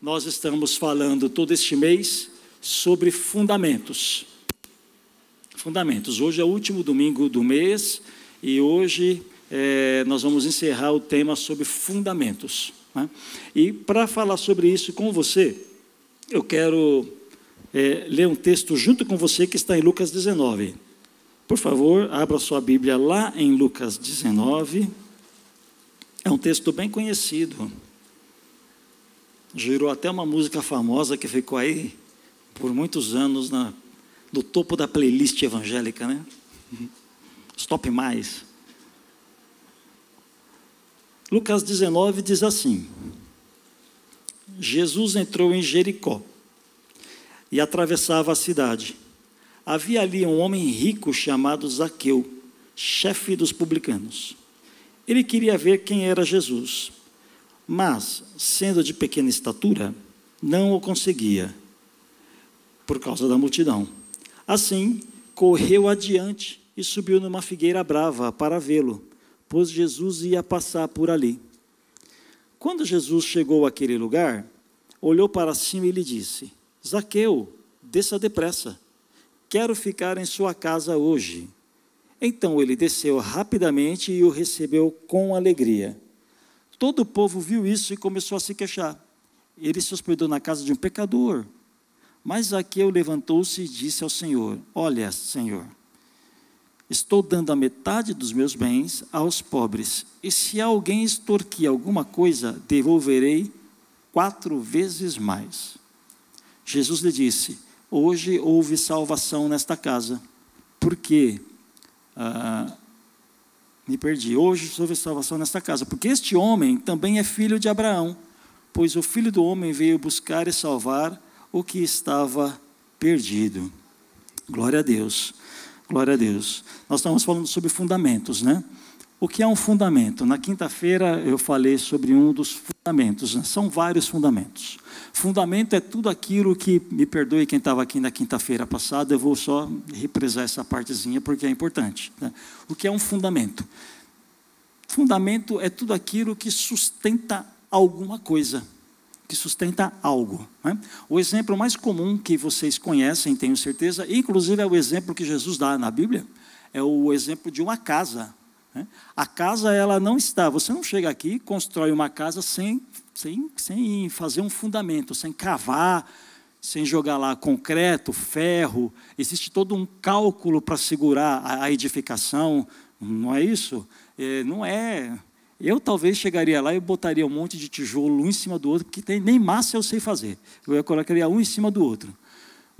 Nós estamos falando todo este mês sobre fundamentos. Fundamentos. Hoje é o último domingo do mês e hoje é, nós vamos encerrar o tema sobre fundamentos. Né? E para falar sobre isso com você, eu quero é, ler um texto junto com você que está em Lucas 19. Por favor, abra sua Bíblia lá em Lucas 19. É um texto bem conhecido. Girou até uma música famosa que ficou aí por muitos anos na, no topo da playlist evangélica, né? Stop mais. Lucas 19 diz assim: Jesus entrou em Jericó e atravessava a cidade. Havia ali um homem rico chamado Zaqueu, chefe dos publicanos. Ele queria ver quem era Jesus, mas, sendo de pequena estatura, não o conseguia, por causa da multidão. Assim, correu adiante e subiu numa figueira brava para vê-lo, pois Jesus ia passar por ali. Quando Jesus chegou àquele lugar, olhou para cima e lhe disse: Zaqueu, desça depressa, quero ficar em sua casa hoje. Então ele desceu rapidamente e o recebeu com alegria. Todo o povo viu isso e começou a se queixar. Ele se hospedou na casa de um pecador. Mas Zaqueu levantou-se e disse ao Senhor: Olha, Senhor, estou dando a metade dos meus bens aos pobres, e se alguém extorquir alguma coisa, devolverei quatro vezes mais. Jesus lhe disse: Hoje houve salvação nesta casa, porque ah, me perdi. Hoje houve salvação nesta casa, porque este homem também é filho de Abraão, pois o filho do homem veio buscar e salvar o que estava perdido. Glória a Deus. Glória a Deus. Nós estamos falando sobre fundamentos, né? O que é um fundamento? Na quinta-feira eu falei sobre um dos fundamentos, né? são vários fundamentos. Fundamento é tudo aquilo que, me perdoe quem estava aqui na quinta-feira passada, eu vou só represar essa partezinha porque é importante. Né? O que é um fundamento? Fundamento é tudo aquilo que sustenta alguma coisa, que sustenta algo. Né? O exemplo mais comum que vocês conhecem, tenho certeza, inclusive é o exemplo que Jesus dá na Bíblia, é o exemplo de uma casa. Né? A casa, ela não está, você não chega aqui e constrói uma casa sem, sem, sem fazer um fundamento, sem cavar, sem jogar lá concreto, ferro. Existe todo um cálculo para segurar a, a, edificação, não é isso? É, não é. Eu talvez chegaria lá e botaria um monte de tijolo um em cima do outro, porque tem, nem massa eu sei fazer. Eu colocaria um em cima do outro.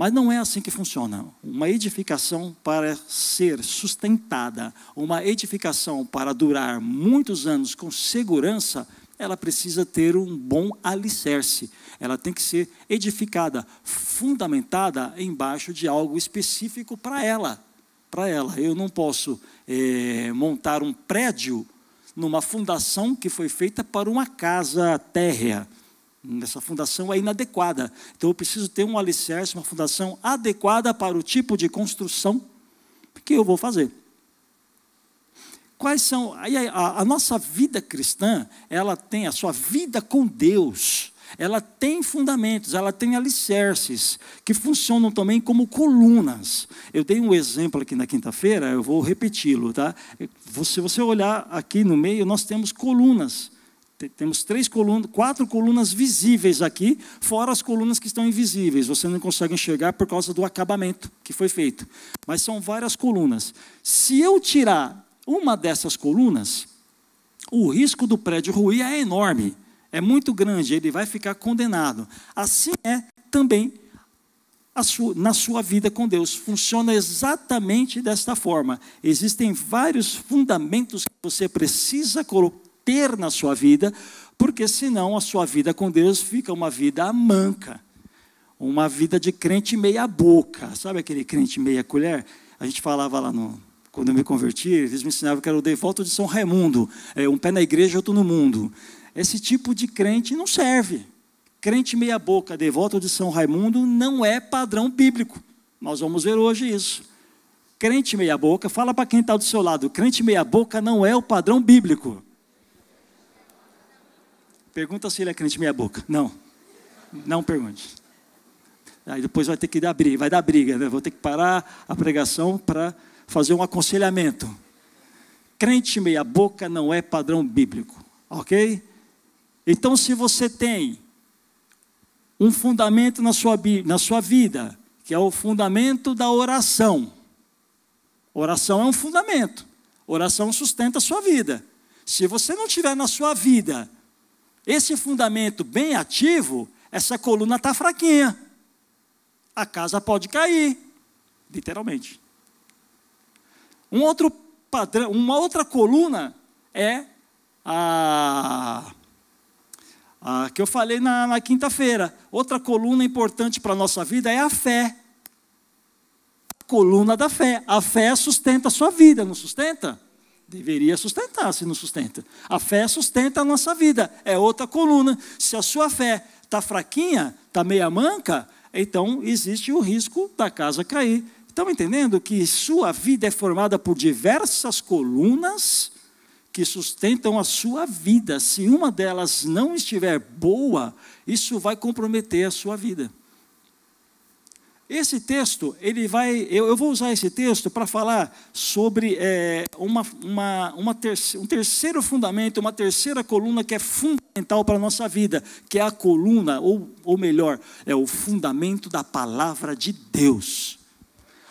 Mas não é assim que funciona. Uma edificação para ser sustentada, uma edificação para durar muitos anos com segurança, ela precisa ter um bom alicerce. Ela tem que ser edificada, fundamentada embaixo de algo específico para ela. Para ela. Eu não posso é, montar um prédio numa fundação que foi feita para uma casa térrea essa fundação é inadequada. Então eu preciso ter um alicerce, uma fundação adequada para o tipo de construção que eu vou fazer. Quais são. A, a, a nossa vida cristã, ela tem a sua vida com Deus. Ela tem fundamentos, ela tem alicerces que funcionam também como colunas. Eu dei um exemplo aqui na quinta-feira, eu vou repeti-lo, tá? Se você olhar aqui no meio, nós temos colunas temos três colunas, quatro colunas visíveis aqui, fora as colunas que estão invisíveis. Você não consegue enxergar por causa do acabamento que foi feito. Mas são várias colunas. Se eu tirar uma dessas colunas, o risco do prédio ruir é enorme, é muito grande, ele vai ficar condenado. Assim é também sua, na sua vida com Deus. Funciona exatamente desta forma. Existem vários fundamentos que você precisa colocar ter na sua vida porque senão a sua vida com Deus fica uma vida manca, uma vida de crente meia boca. Sabe aquele crente meia colher? A gente falava lá no, quando eu me converti, eles me ensinavam que era o devoto de São Raimundo, é, um pé na igreja, outro no mundo. Esse tipo de crente não serve. Crente meia boca, devoto de São Raimundo, não é padrão bíblico. Nós vamos ver hoje isso. Crente meia boca, fala para quem está do seu lado, crente meia boca não é o padrão bíblico. Pergunta se ele é crente meia boca. Não. Não pergunte. Aí depois vai ter que dar briga, vai dar briga, né? Vou ter que parar a pregação para fazer um aconselhamento. Crente meia boca não é padrão bíblico, ok? Então, se você tem um fundamento na sua, na sua vida, que é o fundamento da oração. Oração é um fundamento. Oração sustenta a sua vida. Se você não tiver na sua vida esse fundamento bem ativo, essa coluna está fraquinha. A casa pode cair, literalmente. Um outro padrão, uma outra coluna é a, a que eu falei na, na quinta-feira. Outra coluna importante para a nossa vida é a fé. A coluna da fé. A fé sustenta a sua vida, não sustenta? Deveria sustentar, se não sustenta. A fé sustenta a nossa vida, é outra coluna. Se a sua fé está fraquinha, está meia manca, então existe o risco da casa cair. Estão entendendo que sua vida é formada por diversas colunas que sustentam a sua vida. Se uma delas não estiver boa, isso vai comprometer a sua vida. Esse texto, ele vai, eu, eu vou usar esse texto para falar sobre é, uma, uma, uma um terceiro fundamento, uma terceira coluna que é fundamental para a nossa vida, que é a coluna, ou, ou melhor, é o fundamento da palavra de Deus.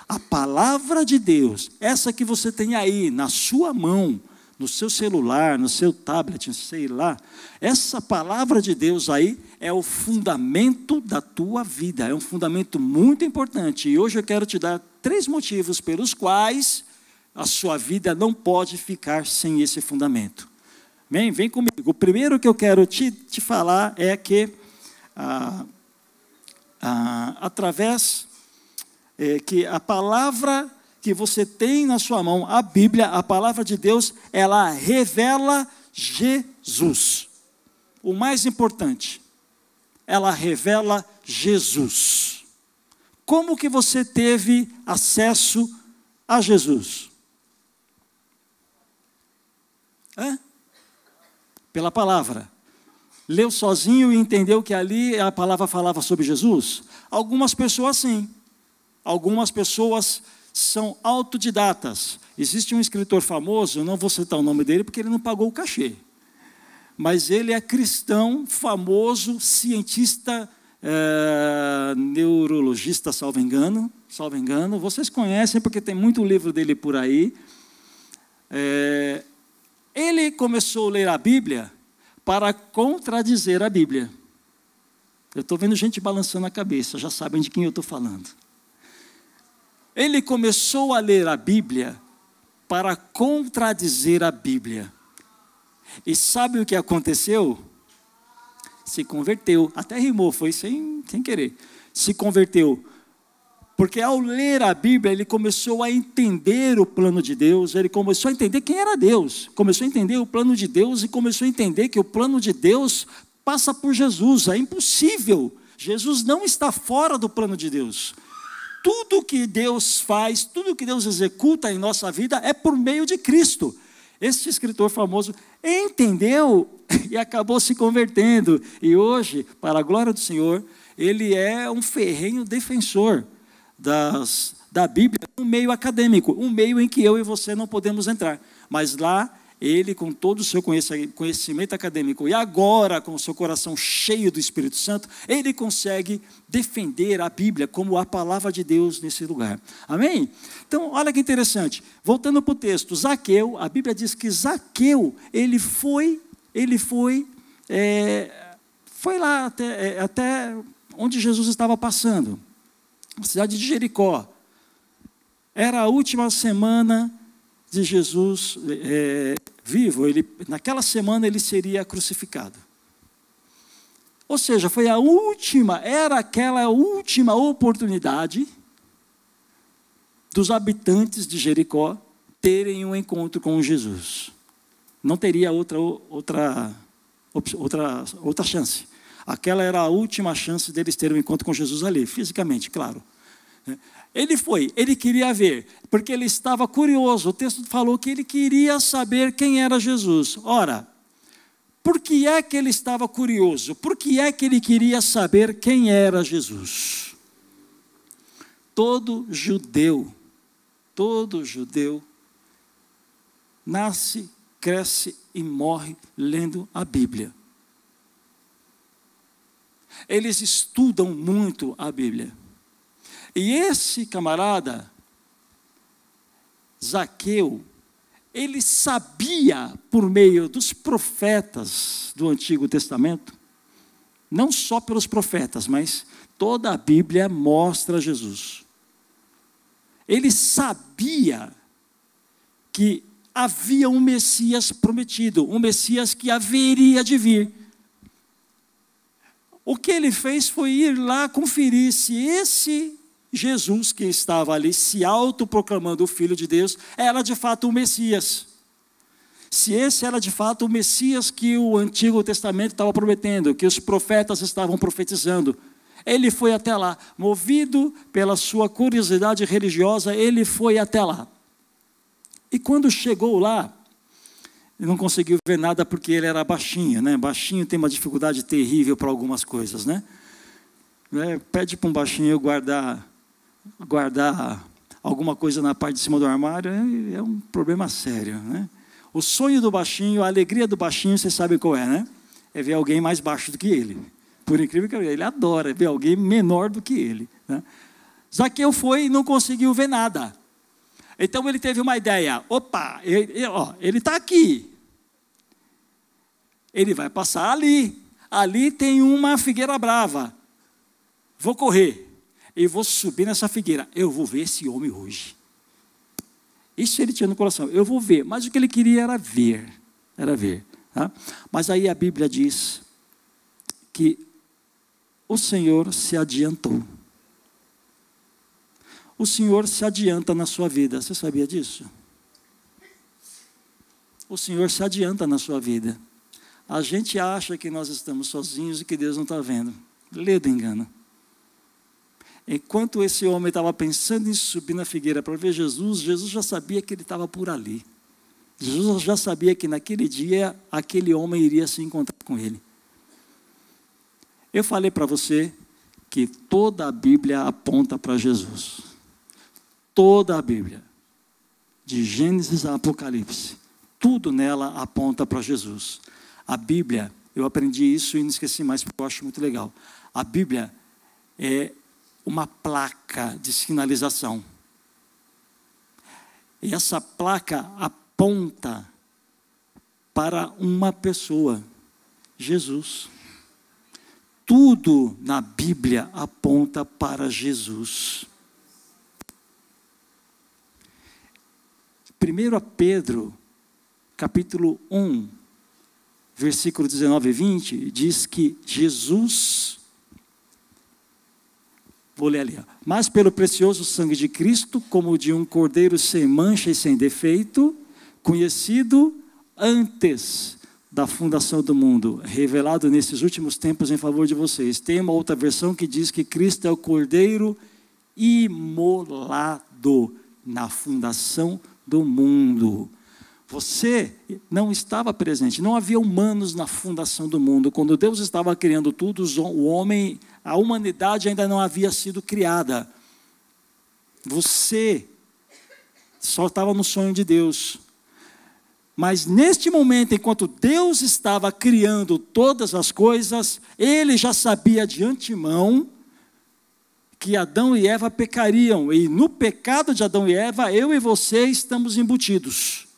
A palavra de Deus, essa que você tem aí na sua mão, no seu celular, no seu tablet, sei lá. Essa palavra de Deus aí é o fundamento da tua vida, é um fundamento muito importante. E hoje eu quero te dar três motivos pelos quais a sua vida não pode ficar sem esse fundamento. Vem, vem comigo. O primeiro que eu quero te, te falar é que, ah, ah, através é, que a palavra que você tem na sua mão, a Bíblia, a palavra de Deus, ela revela Jesus. O mais importante, ela revela Jesus. Como que você teve acesso a Jesus? Hã? Pela palavra. Leu sozinho e entendeu que ali a palavra falava sobre Jesus? Algumas pessoas sim. Algumas pessoas são autodidatas. Existe um escritor famoso, não vou citar o nome dele porque ele não pagou o cachê, mas ele é cristão, famoso, cientista, é, neurologista, salvo engano, salvo engano. Vocês conhecem porque tem muito livro dele por aí. É, ele começou a ler a Bíblia para contradizer a Bíblia. Eu estou vendo gente balançando a cabeça, já sabem de quem eu estou falando. Ele começou a ler a Bíblia para contradizer a Bíblia. E sabe o que aconteceu? Se converteu. Até rimou, foi sem, sem querer. Se converteu. Porque ao ler a Bíblia, ele começou a entender o plano de Deus, ele começou a entender quem era Deus, começou a entender o plano de Deus e começou a entender que o plano de Deus passa por Jesus. É impossível. Jesus não está fora do plano de Deus tudo que Deus faz, tudo que Deus executa em nossa vida é por meio de Cristo. Este escritor famoso entendeu e acabou se convertendo. E hoje, para a glória do Senhor, ele é um ferrenho defensor das, da Bíblia, um meio acadêmico, um meio em que eu e você não podemos entrar. Mas lá ele, com todo o seu conhecimento acadêmico e agora com o seu coração cheio do Espírito Santo, ele consegue defender a Bíblia como a palavra de Deus nesse lugar. Amém? Então, olha que interessante. Voltando para o texto, Zaqueu, a Bíblia diz que Zaqueu, ele foi, ele foi, é, foi lá até, é, até onde Jesus estava passando, a cidade de Jericó. Era a última semana de Jesus é, vivo, ele, naquela semana ele seria crucificado. Ou seja, foi a última, era aquela última oportunidade dos habitantes de Jericó terem um encontro com Jesus. Não teria outra, outra, outra, outra chance. Aquela era a última chance deles terem um encontro com Jesus ali, fisicamente, claro. Ele foi, ele queria ver, porque ele estava curioso. O texto falou que ele queria saber quem era Jesus. Ora, por que é que ele estava curioso? Por que é que ele queria saber quem era Jesus? Todo judeu, todo judeu, nasce, cresce e morre lendo a Bíblia. Eles estudam muito a Bíblia. E esse camarada, Zaqueu, ele sabia, por meio dos profetas do Antigo Testamento, não só pelos profetas, mas toda a Bíblia mostra Jesus. Ele sabia que havia um Messias prometido, um Messias que haveria de vir. O que ele fez foi ir lá conferir se esse Jesus que estava ali se autoproclamando o Filho de Deus era de fato o Messias. Se esse era de fato o Messias que o Antigo Testamento estava prometendo, que os profetas estavam profetizando, ele foi até lá, movido pela sua curiosidade religiosa, ele foi até lá. E quando chegou lá, ele não conseguiu ver nada porque ele era baixinho, né? Baixinho tem uma dificuldade terrível para algumas coisas, né? É, pede para um baixinho guardar guardar alguma coisa na parte de cima do armário é, é um problema sério, né? O sonho do baixinho, a alegria do baixinho, você sabe qual é, né? É ver alguém mais baixo do que ele. Por incrível que pareça, ele adora ver alguém menor do que ele. Né? Zaqueu foi e não conseguiu ver nada. Então ele teve uma ideia: opa, ele está aqui. Ele vai passar ali. Ali tem uma figueira brava. Vou correr e vou subir nessa figueira. Eu vou ver esse homem hoje. Isso ele tinha no coração. Eu vou ver. Mas o que ele queria era ver. Era ver. Tá? Mas aí a Bíblia diz que o Senhor se adiantou. O Senhor se adianta na sua vida. Você sabia disso? O Senhor se adianta na sua vida. A gente acha que nós estamos sozinhos e que Deus não está vendo. Lê do engano. Enquanto esse homem estava pensando em subir na figueira para ver Jesus, Jesus já sabia que ele estava por ali. Jesus já sabia que naquele dia aquele homem iria se encontrar com ele. Eu falei para você que toda a Bíblia aponta para Jesus. Toda a Bíblia, de Gênesis a Apocalipse, tudo nela aponta para Jesus. A Bíblia, eu aprendi isso e não esqueci mais porque eu acho muito legal. A Bíblia é uma placa de sinalização. E essa placa aponta para uma pessoa, Jesus. Tudo na Bíblia aponta para Jesus. 1 Pedro, capítulo 1, versículo 19 e 20, diz que Jesus Vou ler ali. Mas pelo precioso sangue de Cristo, como de um cordeiro sem mancha e sem defeito, conhecido antes da fundação do mundo, revelado nesses últimos tempos em favor de vocês. Tem uma outra versão que diz que Cristo é o cordeiro imolado na fundação do mundo. Você não estava presente, não havia humanos na fundação do mundo. Quando Deus estava criando tudo, o homem, a humanidade ainda não havia sido criada. Você só estava no sonho de Deus. Mas neste momento, enquanto Deus estava criando todas as coisas, ele já sabia de antemão que Adão e Eva pecariam, e no pecado de Adão e Eva, eu e você estamos embutidos.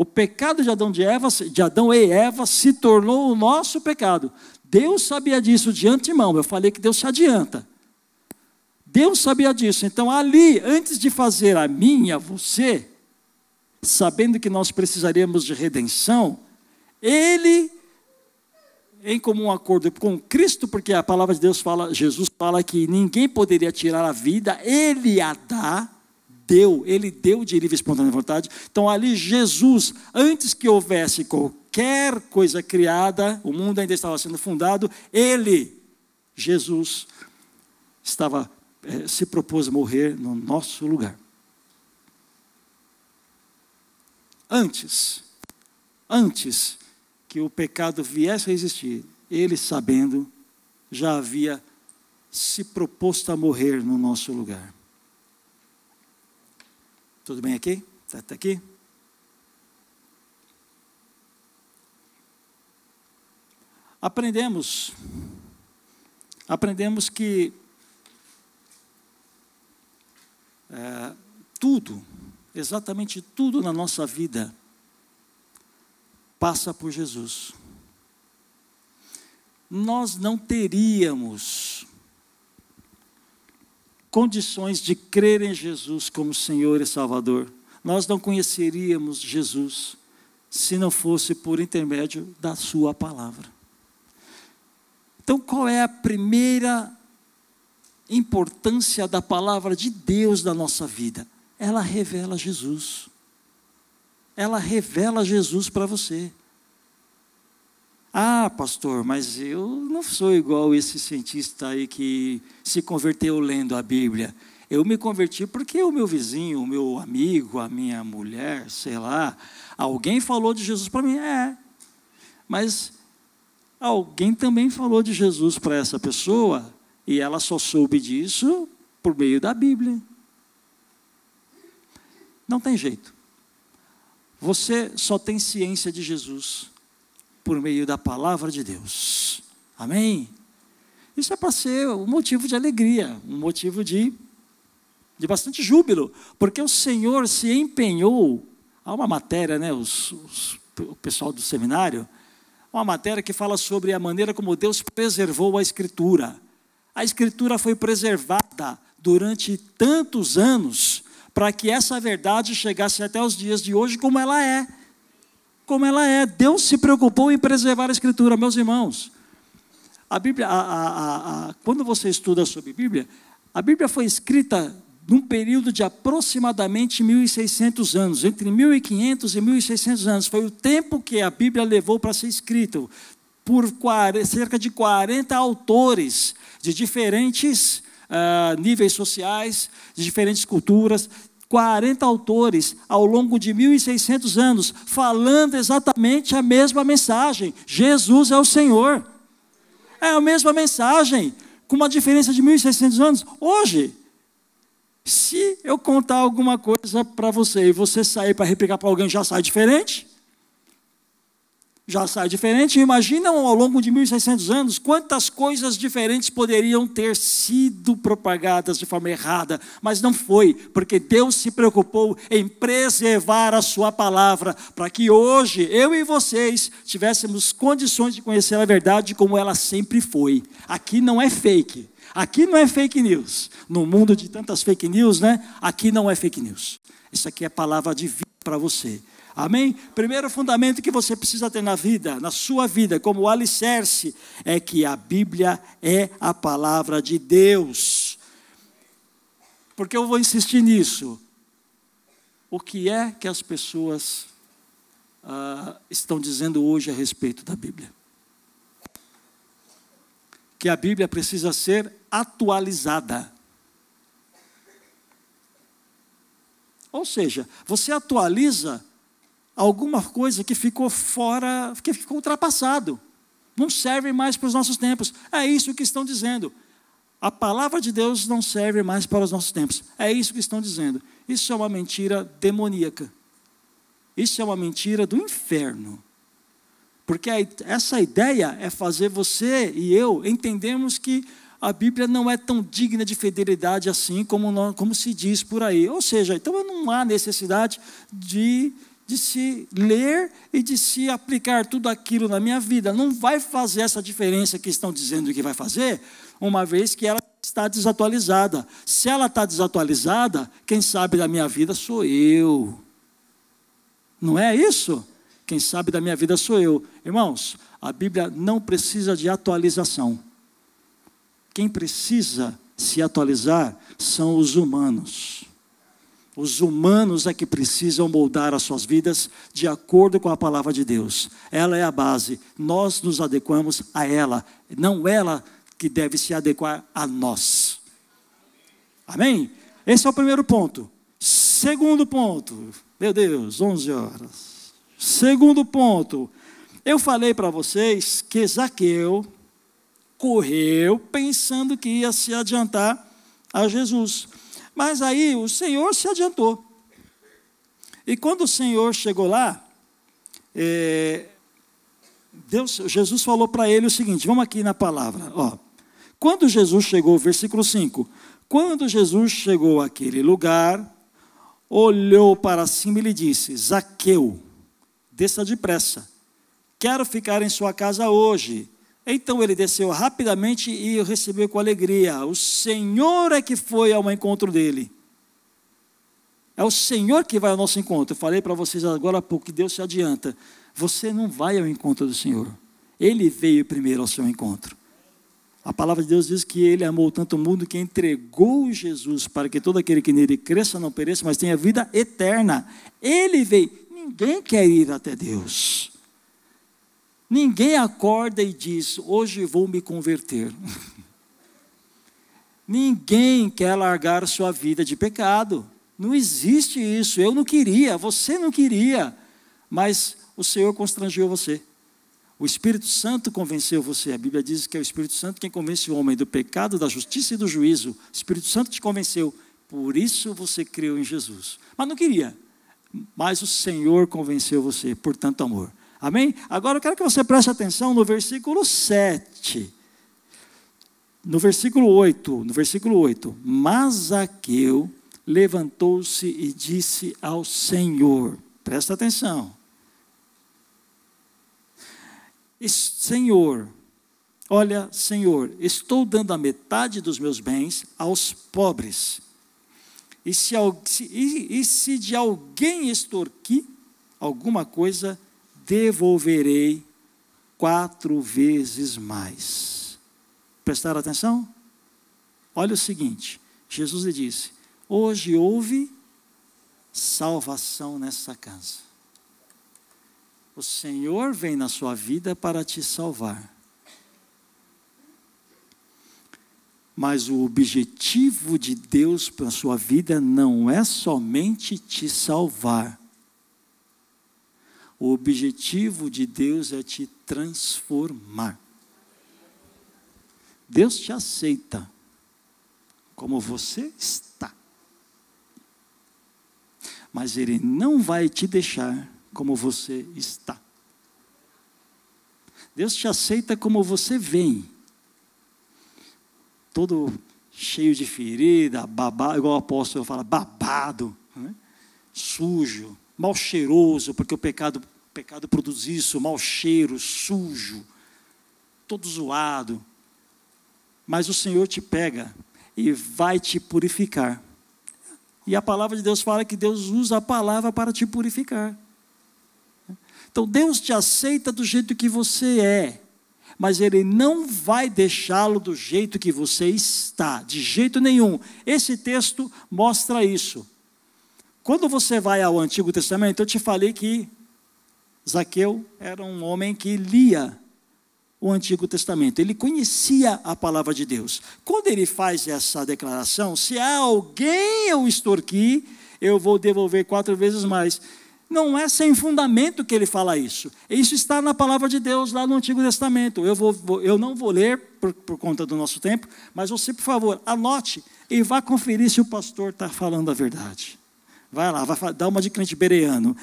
O pecado de Adão, de, Eva, de Adão e Eva se tornou o nosso pecado. Deus sabia disso de antemão. Eu falei que Deus se adianta. Deus sabia disso. Então, ali, antes de fazer a minha, você, sabendo que nós precisaríamos de redenção, Ele em comum acordo com Cristo, porque a palavra de Deus fala, Jesus fala que ninguém poderia tirar a vida, ele a dá, deu, ele deu de livre e espontânea vontade. Então ali Jesus, antes que houvesse qualquer coisa criada, o mundo ainda estava sendo fundado, ele, Jesus, estava é, se propôs a morrer no nosso lugar. Antes, antes que o pecado viesse a existir, ele sabendo, já havia se proposto a morrer no nosso lugar. Tudo bem aqui? Está tá aqui? Aprendemos, aprendemos que é, tudo, exatamente tudo na nossa vida, passa por Jesus. Nós não teríamos condições de crer em Jesus como Senhor e Salvador. Nós não conheceríamos Jesus se não fosse por intermédio da Sua palavra. Então, qual é a primeira importância da palavra de Deus na nossa vida? Ela revela Jesus. Ela revela Jesus para você. Ah, pastor, mas eu não sou igual esse cientista aí que se converteu lendo a Bíblia. Eu me converti porque o meu vizinho, o meu amigo, a minha mulher, sei lá, alguém falou de Jesus para mim. É, mas alguém também falou de Jesus para essa pessoa e ela só soube disso por meio da Bíblia. Não tem jeito. Você só tem ciência de Jesus por meio da palavra de Deus. Amém? Isso é para ser um motivo de alegria, um motivo de, de bastante júbilo, porque o Senhor se empenhou. Há uma matéria, né, os, os, o pessoal do seminário, uma matéria que fala sobre a maneira como Deus preservou a Escritura. A Escritura foi preservada durante tantos anos para que essa verdade chegasse até os dias de hoje como ela é como ela é. Deus se preocupou em preservar a Escritura, meus irmãos. A Bíblia, a, a, a, quando você estuda sobre Bíblia, a Bíblia foi escrita num período de aproximadamente 1.600 anos, entre 1.500 e 1.600 anos. Foi o tempo que a Bíblia levou para ser escrita, por 40, cerca de 40 autores de diferentes uh, níveis sociais, de diferentes culturas, 40 autores ao longo de 1.600 anos, falando exatamente a mesma mensagem: Jesus é o Senhor. É a mesma mensagem, com uma diferença de 1.600 anos. Hoje, se eu contar alguma coisa para você e você sair para replicar para alguém, já sai diferente? Já sai diferente. Imagina ao longo de 1.600 anos quantas coisas diferentes poderiam ter sido propagadas de forma errada, mas não foi, porque Deus se preocupou em preservar a Sua palavra, para que hoje eu e vocês tivéssemos condições de conhecer a verdade como ela sempre foi. Aqui não é fake. Aqui não é fake news. No mundo de tantas fake news, né? Aqui não é fake news. Isso aqui é palavra de vida para você. Amém? Primeiro fundamento que você precisa ter na vida, na sua vida, como alicerce, é que a Bíblia é a palavra de Deus. Porque eu vou insistir nisso. O que é que as pessoas ah, estão dizendo hoje a respeito da Bíblia? Que a Bíblia precisa ser atualizada. Ou seja, você atualiza alguma coisa que ficou fora, que ficou ultrapassado. Não serve mais para os nossos tempos. É isso que estão dizendo. A palavra de Deus não serve mais para os nossos tempos. É isso que estão dizendo. Isso é uma mentira demoníaca. Isso é uma mentira do inferno. Porque essa ideia é fazer você e eu entendermos que a Bíblia não é tão digna de fidelidade assim como, como se diz por aí. Ou seja, então não há necessidade de de se ler e de se aplicar tudo aquilo na minha vida. Não vai fazer essa diferença que estão dizendo que vai fazer, uma vez que ela está desatualizada. Se ela está desatualizada, quem sabe da minha vida sou eu. Não é isso? Quem sabe da minha vida sou eu. Irmãos, A Bíblia não precisa de atualização. Quem precisa se atualizar são os humanos. Os humanos é que precisam moldar as suas vidas de acordo com a palavra de Deus. Ela é a base. Nós nos adequamos a ela, não ela que deve se adequar a nós. Amém? Esse é o primeiro ponto. Segundo ponto, meu Deus, 11 horas. Segundo ponto, eu falei para vocês que Zaqueu correu pensando que ia se adiantar a Jesus. Mas aí o Senhor se adiantou. E quando o Senhor chegou lá, é, Deus, Jesus falou para ele o seguinte: vamos aqui na palavra. Ó. Quando Jesus chegou, versículo 5: Quando Jesus chegou àquele lugar, olhou para cima e lhe disse: Zaqueu, desça depressa, quero ficar em sua casa hoje. Então ele desceu rapidamente e o recebeu com alegria. O Senhor é que foi ao encontro dele. É o Senhor que vai ao nosso encontro. Eu falei para vocês agora pouco que Deus se adianta. Você não vai ao encontro do Senhor. Ele veio primeiro ao seu encontro. A palavra de Deus diz que ele amou tanto o mundo que entregou Jesus para que todo aquele que nele cresça não pereça, mas tenha vida eterna. Ele veio. Ninguém quer ir até Deus. Ninguém acorda e diz: Hoje vou me converter. Ninguém quer largar sua vida de pecado. Não existe isso. Eu não queria, você não queria, mas o Senhor constrangeu você. O Espírito Santo convenceu você. A Bíblia diz que é o Espírito Santo quem convence o homem do pecado, da justiça e do juízo. O Espírito Santo te convenceu. Por isso você creu em Jesus. Mas não queria. Mas o Senhor convenceu você por tanto amor. Amém? Agora eu quero que você preste atenção no versículo 7. No versículo 8, no versículo 8, mas Zaqueu levantou-se e disse ao Senhor, presta atenção, Senhor, olha, Senhor, estou dando a metade dos meus bens aos pobres, e se, e, e se de alguém extorquir alguma coisa, devolverei quatro vezes mais. Prestaram atenção? Olha o seguinte: Jesus lhe disse: Hoje houve salvação nessa casa. O Senhor vem na sua vida para te salvar. Mas o objetivo de Deus para a sua vida não é somente te salvar, o objetivo de Deus é te transformar. Deus te aceita como você está. Mas Ele não vai te deixar como você está. Deus te aceita como você vem. Todo cheio de ferida, babado, igual o apóstolo fala, babado, né? sujo, mal cheiroso, porque o pecado, o pecado produz isso, mau cheiro, sujo, todo zoado. Mas o Senhor te pega e vai te purificar. E a palavra de Deus fala que Deus usa a palavra para te purificar. Então Deus te aceita do jeito que você é, mas Ele não vai deixá-lo do jeito que você está, de jeito nenhum. Esse texto mostra isso. Quando você vai ao Antigo Testamento, eu te falei que Zaqueu era um homem que lia o Antigo Testamento, ele conhecia a palavra de Deus. Quando ele faz essa declaração, se há alguém eu extorquir, eu vou devolver quatro vezes mais. Não é sem fundamento que ele fala isso. Isso está na palavra de Deus lá no Antigo Testamento. Eu, vou, eu não vou ler por, por conta do nosso tempo, mas você, por favor, anote e vá conferir se o pastor está falando a verdade. Vai lá, vai dar uma de crente bereano.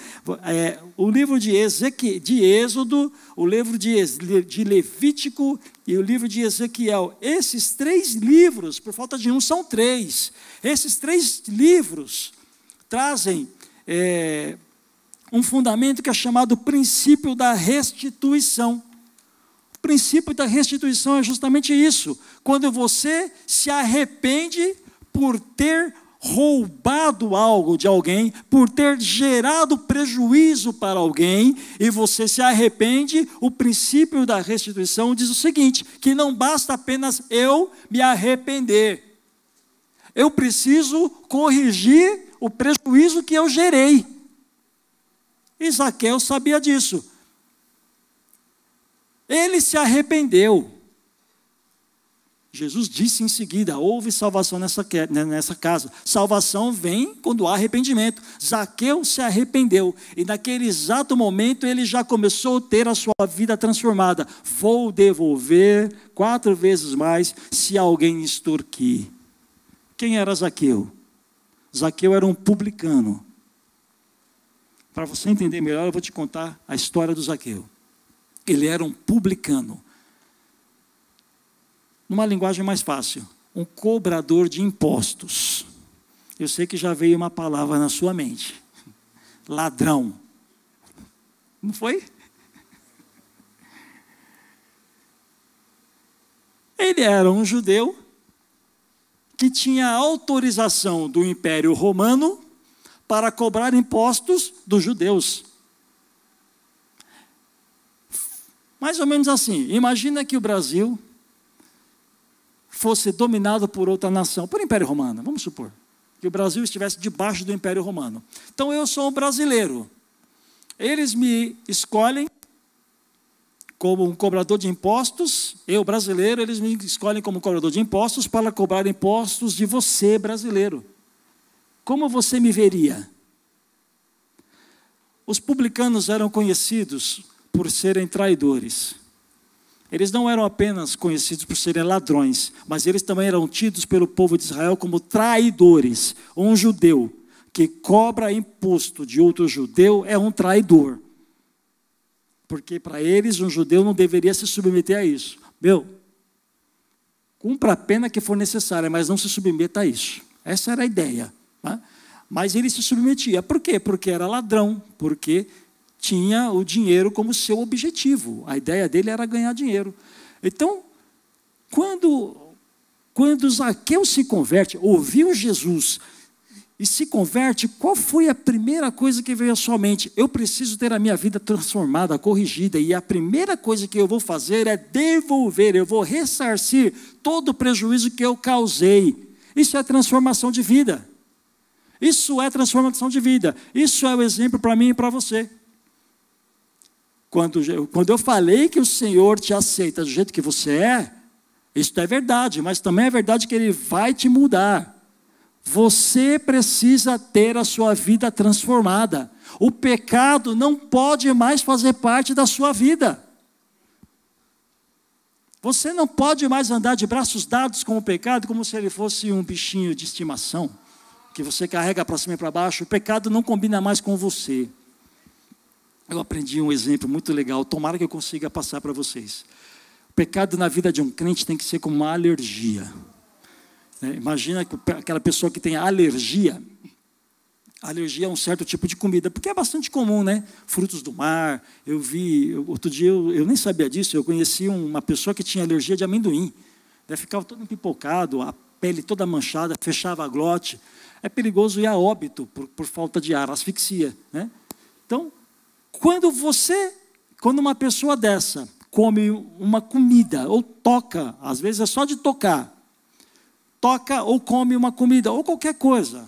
É, o livro de, Ezequiel, de Êxodo, o livro de, de Levítico e o livro de Ezequiel. Esses três livros, por falta de um, são três. Esses três livros trazem é, um fundamento que é chamado princípio da restituição. O princípio da restituição é justamente isso. Quando você se arrepende por ter roubado algo de alguém, por ter gerado prejuízo para alguém, e você se arrepende, o princípio da restituição diz o seguinte: que não basta apenas eu me arrepender, eu preciso corrigir o prejuízo que eu gerei. Zaqueu sabia disso. Ele se arrependeu. Jesus disse em seguida: houve salvação nessa, né, nessa casa. Salvação vem quando há arrependimento. Zaqueu se arrependeu e naquele exato momento ele já começou a ter a sua vida transformada. Vou devolver quatro vezes mais se alguém extorquir. Quem era Zaqueu? Zaqueu era um publicano. Para você entender melhor, eu vou te contar a história do Zaqueu. Ele era um publicano numa linguagem mais fácil, um cobrador de impostos. Eu sei que já veio uma palavra na sua mente: ladrão. Não foi? Ele era um judeu que tinha autorização do Império Romano para cobrar impostos dos judeus. Mais ou menos assim. Imagina que o Brasil fosse dominado por outra nação, por Império Romano, vamos supor, que o Brasil estivesse debaixo do Império Romano. Então eu sou um brasileiro. Eles me escolhem como um cobrador de impostos, eu brasileiro, eles me escolhem como cobrador de impostos para cobrar impostos de você, brasileiro. Como você me veria? Os publicanos eram conhecidos por serem traidores. Eles não eram apenas conhecidos por serem ladrões, mas eles também eram tidos pelo povo de Israel como traidores. Um judeu que cobra imposto de outro judeu é um traidor. Porque para eles um judeu não deveria se submeter a isso. Meu, cumpra a pena que for necessária, mas não se submeta a isso. Essa era a ideia. Né? Mas ele se submetia. Por quê? Porque era ladrão, porque tinha o dinheiro como seu objetivo. A ideia dele era ganhar dinheiro. Então, quando, quando Zaqueu se converte, ouviu Jesus e se converte, qual foi a primeira coisa que veio à sua mente? Eu preciso ter a minha vida transformada, corrigida, e a primeira coisa que eu vou fazer é devolver, eu vou ressarcir todo o prejuízo que eu causei. Isso é transformação de vida. Isso é transformação de vida. Isso é o exemplo para mim e para você. Quando, quando eu falei que o Senhor te aceita do jeito que você é, isso é verdade, mas também é verdade que Ele vai te mudar. Você precisa ter a sua vida transformada. O pecado não pode mais fazer parte da sua vida. Você não pode mais andar de braços dados com o pecado como se ele fosse um bichinho de estimação que você carrega para cima e para baixo. O pecado não combina mais com você eu aprendi um exemplo muito legal, tomara que eu consiga passar para vocês. O pecado na vida de um crente tem que ser como uma alergia. É, imagina que aquela pessoa que tem alergia, alergia a um certo tipo de comida, porque é bastante comum, né? Frutos do mar. Eu vi, outro dia, eu, eu nem sabia disso, eu conheci uma pessoa que tinha alergia de amendoim. Né? Ficava todo empipocado, a pele toda manchada, fechava a glote. É perigoso ir a óbito por, por falta de ar, asfixia. Né? Então, quando você, quando uma pessoa dessa come uma comida ou toca, às vezes é só de tocar, toca ou come uma comida ou qualquer coisa,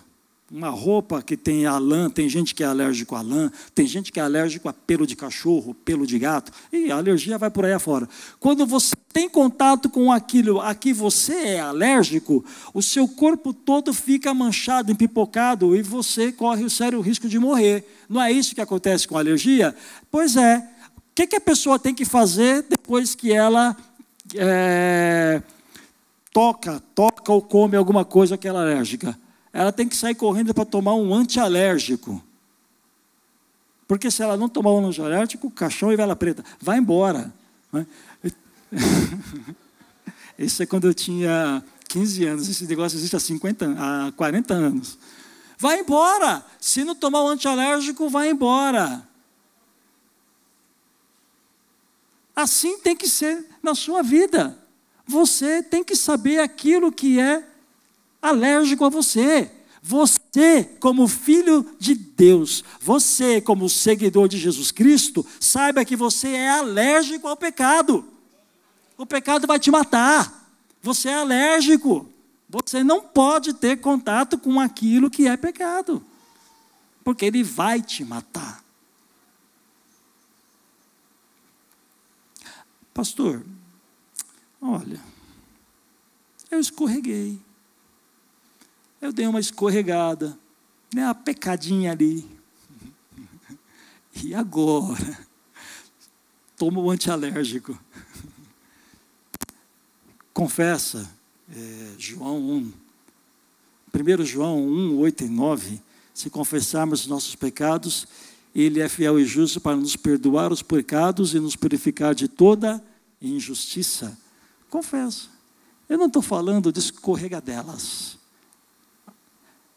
uma roupa que tem a lã, tem gente que é alérgico a lã, tem gente que é alérgico a pelo de cachorro, pelo de gato, e a alergia vai por aí afora. Quando você tem contato com aquilo a que você é alérgico, o seu corpo todo fica manchado, empipocado, e você corre o sério risco de morrer. Não é isso que acontece com a alergia? Pois é. O que, que a pessoa tem que fazer depois que ela é, toca, toca ou come alguma coisa que ela é alérgica? Ela tem que sair correndo para tomar um antialérgico. Porque se ela não tomar um antialérgico, caixão e vela preta, vai embora. Né? Isso é quando eu tinha 15 anos. Esse negócio existe há, 50, há 40 anos. Vai embora. Se não tomar o um antialérgico, vai embora. Assim tem que ser na sua vida. Você tem que saber aquilo que é alérgico a você. Você, como filho de Deus, você, como seguidor de Jesus Cristo, saiba que você é alérgico ao pecado. O pecado vai te matar. Você é alérgico. Você não pode ter contato com aquilo que é pecado, porque ele vai te matar. Pastor, olha, eu escorreguei. Eu dei uma escorregada, né, uma pecadinha ali. E agora? Toma o antialérgico. Confessa, é, João 1. 1 João 1, 8 e 9. Se confessarmos os nossos pecados, Ele é fiel e justo para nos perdoar os pecados e nos purificar de toda injustiça. Confessa. Eu não estou falando de escorregadelas.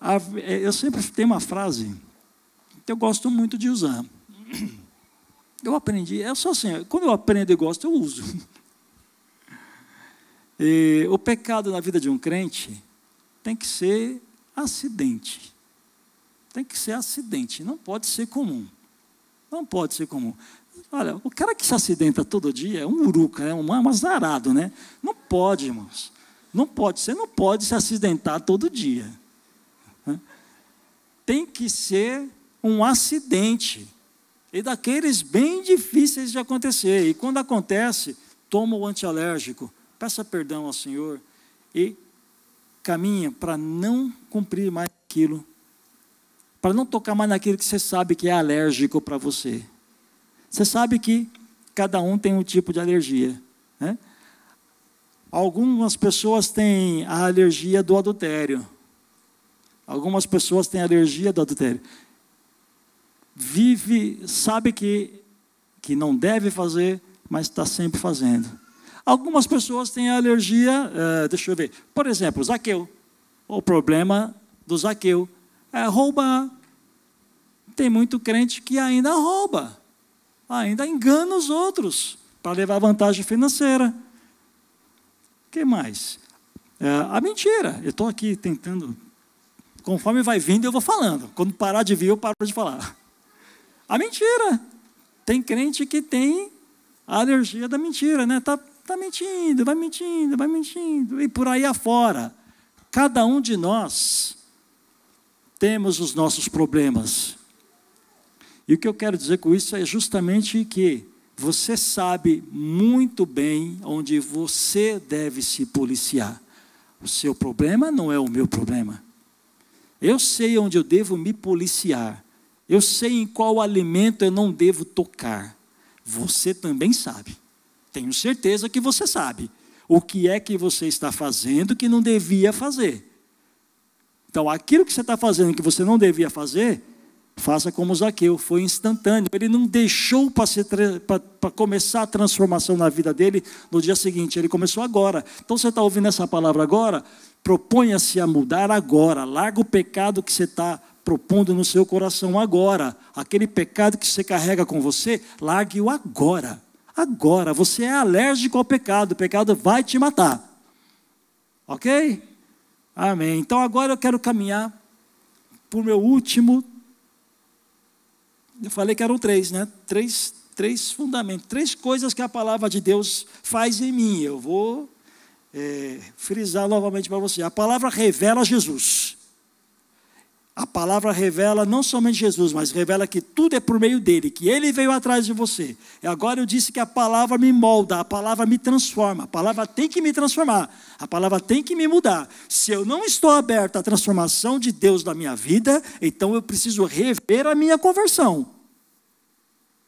É, eu sempre tenho uma frase que eu gosto muito de usar. Eu aprendi, é só assim, quando eu aprendo e gosto, eu uso. E o pecado na vida de um crente tem que ser acidente. Tem que ser acidente, não pode ser comum. Não pode ser comum. Olha, o cara que se acidenta todo dia é um uruca, é um, um azarado, né? Não pode, irmãos. Não pode, você não pode se acidentar todo dia. Tem que ser um acidente. E daqueles bem difíceis de acontecer. E quando acontece, toma o antialérgico, peça perdão ao Senhor e caminha para não cumprir mais aquilo, para não tocar mais naquilo que você sabe que é alérgico para você. Você sabe que cada um tem um tipo de alergia. Né? Algumas pessoas têm a alergia do adultério. Algumas pessoas têm alergia do adultério. Vive, sabe que, que não deve fazer, mas está sempre fazendo. Algumas pessoas têm alergia, uh, deixa eu ver, por exemplo, Zaqueu. O problema do Zaqueu é roubar. Tem muito crente que ainda rouba ainda engana os outros para levar vantagem financeira. O que mais? É, a mentira. Eu estou aqui tentando. Conforme vai vindo, eu vou falando. Quando parar de vir, eu paro de falar. A mentira. Tem crente que tem a alergia da mentira, né? Tá, tá mentindo, vai mentindo, vai mentindo. E por aí afora. Cada um de nós temos os nossos problemas. E o que eu quero dizer com isso é justamente que você sabe muito bem onde você deve se policiar. O seu problema não é o meu problema. Eu sei onde eu devo me policiar. Eu sei em qual alimento eu não devo tocar. Você também sabe. Tenho certeza que você sabe. O que é que você está fazendo que não devia fazer. Então, aquilo que você está fazendo que você não devia fazer, Faça como Zaqueu, foi instantâneo. Ele não deixou para começar a transformação na vida dele no dia seguinte, ele começou agora. Então você está ouvindo essa palavra agora? Proponha-se a mudar agora. Larga o pecado que você está propondo no seu coração agora. Aquele pecado que você carrega com você, largue-o agora. Agora. Você é alérgico ao pecado, o pecado vai te matar. Ok? Amém. Então agora eu quero caminhar para o meu último eu falei que eram três, né? Três, três fundamentos, três coisas que a palavra de Deus faz em mim. Eu vou é, frisar novamente para você. A palavra revela Jesus. A palavra revela não somente Jesus, mas revela que tudo é por meio dele, que ele veio atrás de você. E agora eu disse que a palavra me molda, a palavra me transforma, a palavra tem que me transformar, a palavra tem que me mudar. Se eu não estou aberto à transformação de Deus na minha vida, então eu preciso rever a minha conversão.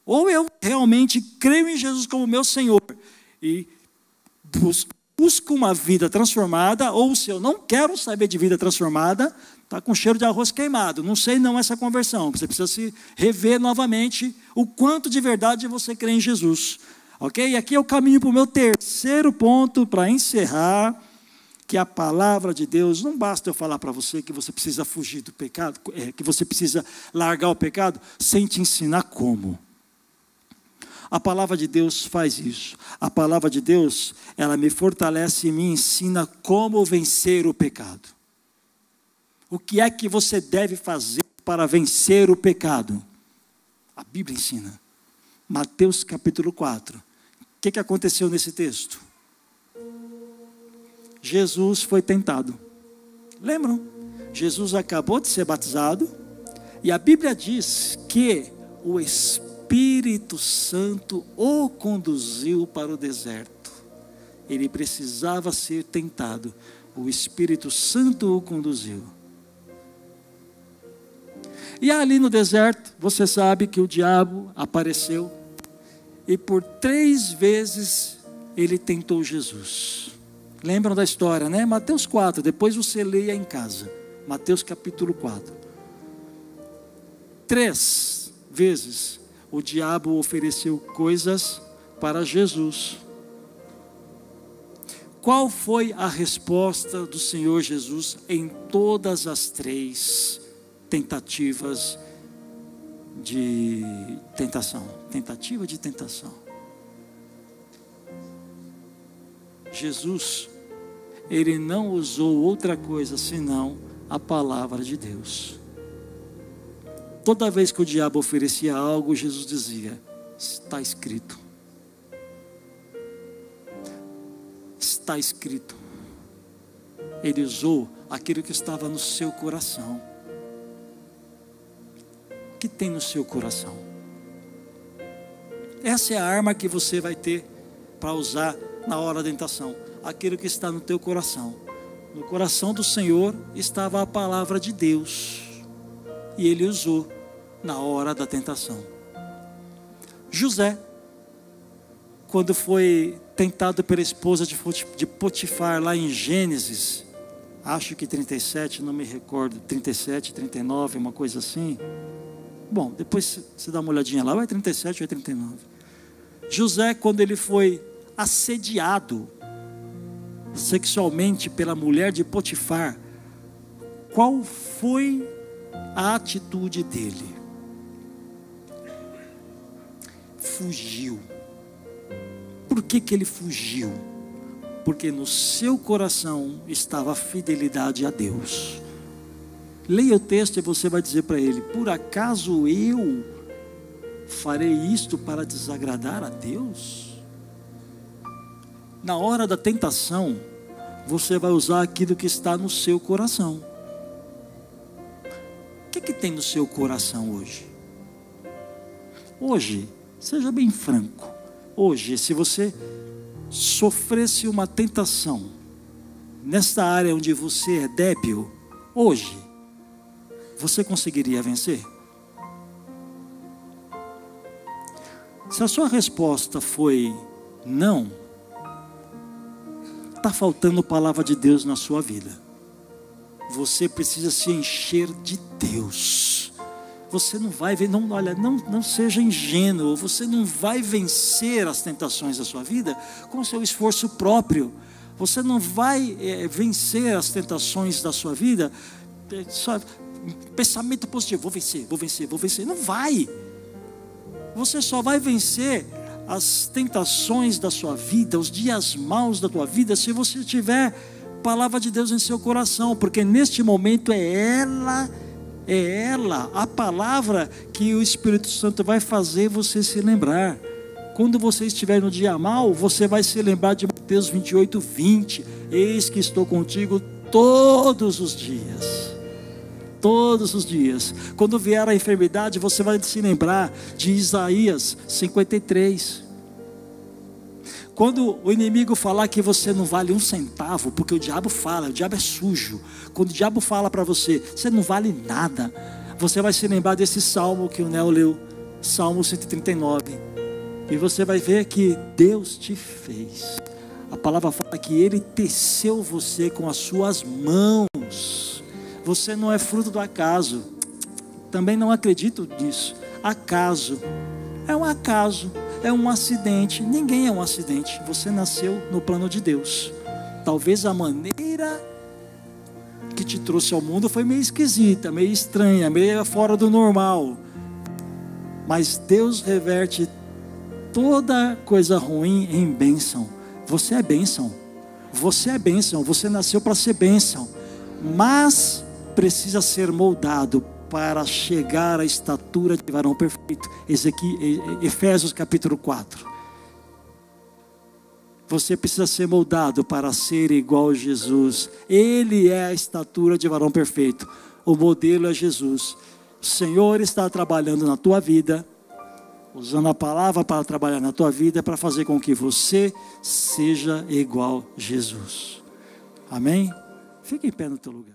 Ou eu realmente creio em Jesus como meu Senhor e busco, busco uma vida transformada, ou se eu não quero saber de vida transformada, está com cheiro de arroz queimado. Não sei não essa conversão. Você precisa se rever novamente o quanto de verdade você crê em Jesus. Ok? E aqui é o caminho para o meu terceiro ponto para encerrar. Que a palavra de Deus, não basta eu falar para você que você precisa fugir do pecado, é, que você precisa largar o pecado, sem te ensinar como. A palavra de Deus faz isso. A palavra de Deus, ela me fortalece e me ensina como vencer o pecado. O que é que você deve fazer para vencer o pecado? A Bíblia ensina. Mateus capítulo 4. O que, que aconteceu nesse texto? Jesus foi tentado. Lembram? Jesus acabou de ser batizado e a Bíblia diz que o Espírito Santo o conduziu para o deserto. Ele precisava ser tentado. O Espírito Santo o conduziu. E ali no deserto, você sabe que o diabo apareceu e por três vezes ele tentou Jesus. Lembram da história, né? Mateus 4, depois você leia em casa. Mateus capítulo 4. Três vezes o diabo ofereceu coisas para Jesus. Qual foi a resposta do Senhor Jesus em todas as três tentativas de tentação? Tentativa de tentação. Jesus, ele não usou outra coisa senão a palavra de Deus. Toda vez que o diabo oferecia algo, Jesus dizia: Está escrito. Está escrito. Ele usou aquilo que estava no seu coração. Que tem no seu coração? Essa é a arma que você vai ter para usar na hora da tentação. Aquilo que está no teu coração. No coração do Senhor estava a palavra de Deus. E ele usou na hora da tentação. José, quando foi tentado pela esposa de Potifar lá em Gênesis, acho que 37, não me recordo, 37, 39, uma coisa assim. Bom, depois você dá uma olhadinha lá, é 37 ou é 39. José, quando ele foi assediado sexualmente pela mulher de Potifar, qual foi a atitude dele? fugiu. Por que, que ele fugiu? Porque no seu coração estava a fidelidade a Deus. Leia o texto e você vai dizer para ele: Por acaso eu farei isto para desagradar a Deus? Na hora da tentação, você vai usar aquilo que está no seu coração. O que, que tem no seu coração hoje? Hoje, Seja bem franco. Hoje, se você sofresse uma tentação nesta área onde você é débil, hoje, você conseguiria vencer? Se a sua resposta foi não, está faltando palavra de Deus na sua vida. Você precisa se encher de Deus você não vai ver, não, olha, não, não seja ingênuo, você não vai vencer as tentações da sua vida com seu esforço próprio. Você não vai é, vencer as tentações da sua vida só, pensamento positivo, vou vencer, vou vencer, vou vencer. Não vai. Você só vai vencer as tentações da sua vida, os dias maus da tua vida, se você tiver palavra de Deus em seu coração, porque neste momento é ela é ela, a palavra que o Espírito Santo vai fazer você se lembrar. Quando você estiver no dia mal, você vai se lembrar de Mateus 28, 20. Eis que estou contigo todos os dias. Todos os dias. Quando vier a enfermidade, você vai se lembrar de Isaías 53. Quando o inimigo falar que você não vale um centavo, porque o diabo fala, o diabo é sujo. Quando o diabo fala para você, você não vale nada, você vai se lembrar desse salmo que o Neo leu, Salmo 139. E você vai ver que Deus te fez. A palavra fala que Ele teceu você com as suas mãos. Você não é fruto do acaso. Também não acredito nisso. Acaso. É um acaso é um acidente. Ninguém é um acidente. Você nasceu no plano de Deus. Talvez a maneira que te trouxe ao mundo foi meio esquisita, meio estranha, meio fora do normal. Mas Deus reverte toda coisa ruim em bênção. Você é bênção. Você é bênção. Você nasceu para ser bênção. Mas precisa ser moldado para chegar à estatura de varão perfeito. Efésios capítulo 4. Você precisa ser moldado para ser igual a Jesus. Ele é a estatura de varão perfeito. O modelo é Jesus. O Senhor está trabalhando na tua vida, usando a palavra para trabalhar na tua vida, para fazer com que você seja igual a Jesus. Amém? Fique em pé no teu lugar.